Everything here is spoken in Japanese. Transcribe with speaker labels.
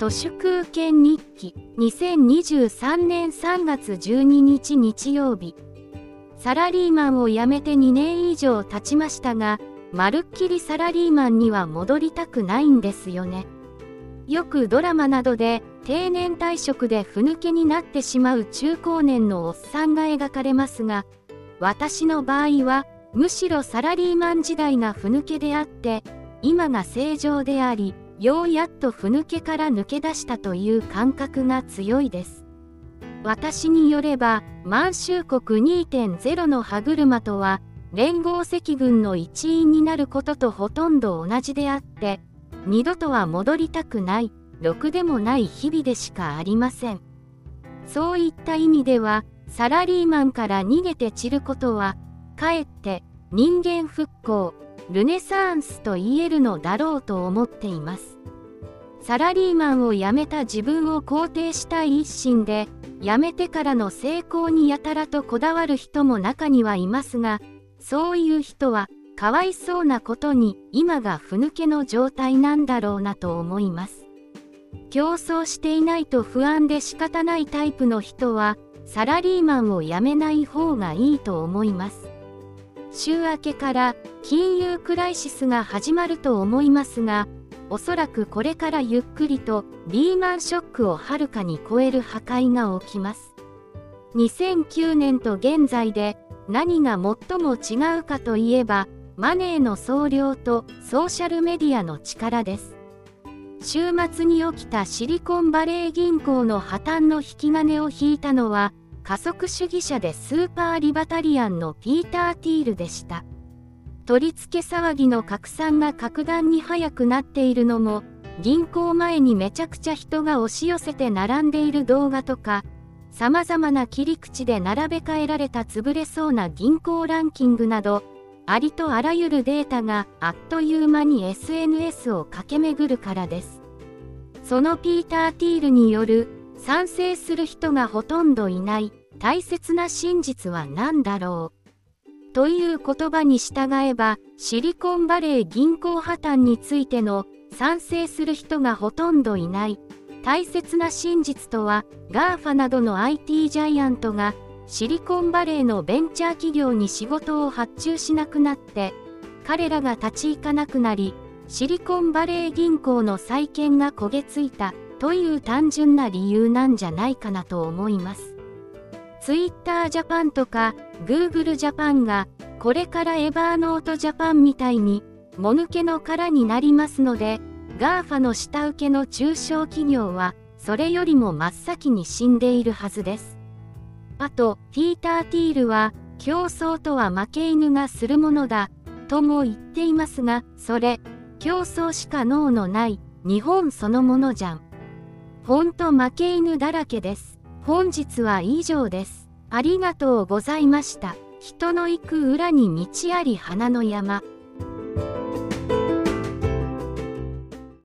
Speaker 1: 都市空権日記2023年3月12日日曜日。サラリーマンを辞めて2年以上経ちましたがまるっきりサラリーマンには戻りたくないんですよね。よくドラマなどで定年退職でふぬけになってしまう中高年のおっさんが描かれますが私の場合はむしろサラリーマン時代がふぬけであって今が正常でありようやっとふぬけから抜け出したという感覚が強いです。私によれば満州国2.0の歯車とは連合赤軍の一員になることとほとんど同じであって二度とは戻りたくないろくでもない日々でしかありません。そういった意味ではサラリーマンから逃げて散ることはかえって人間復興ルネサンスと言えるのだろうと思っています。サラリーマンを辞めた自分を肯定したい一心で辞めてからの成功にやたらとこだわる人も中にはいますがそういう人はかわいそうなことに今がふぬけの状態なんだろうなと思います。競争していないと不安で仕方ないタイプの人はサラリーマンを辞めない方がいいと思います。週明けから金融クライシスが始まると思いますがおそらくこれからゆっくりとリーマンショックをはるかに超える破壊が起きます。2009年と現在で何が最も違うかといえばマネーの総量とソーシャルメディアの力です。週末に起きたシリコンバレー銀行の破綻の引き金を引いたのは加速主義者でスーパーリバタリアンのピーター・ティールでした取り付け騒ぎの拡散が格段に早くなっているのも銀行前にめちゃくちゃ人が押し寄せて並んでいる動画とかさまざまな切り口で並べ替えられた潰れそうな銀行ランキングなどありとあらゆるデータがあっという間に SNS を駆け巡るからです。そのピーター・ティールによる賛成する人がほとんどいない大切な真実は何だろうという言葉に従えばシリコンバレー銀行破綻についての賛成する人がほとんどいない大切な真実とは GAFA などの IT ジャイアントがシリコンバレーのベンチャー企業に仕事を発注しなくなって彼らが立ち行かなくなりシリコンバレー銀行の再建が焦げついた。という単純な理由なんじゃないかなと思います。Twitter Japan とか Google Japan がこれからエバーノートジャパンみたいにもぬけの殻になりますので GAFA の下請けの中小企業はそれよりも真っ先に死んでいるはずです。あと、ピーター・ティールは、競争とは負け犬がするものだ、とも言っていますが、それ、競争しか脳のない、日本そのものじゃん。ほんと負け犬だらけです。本日は以上です。ありがとうございました。人の行く裏に道あり花の山。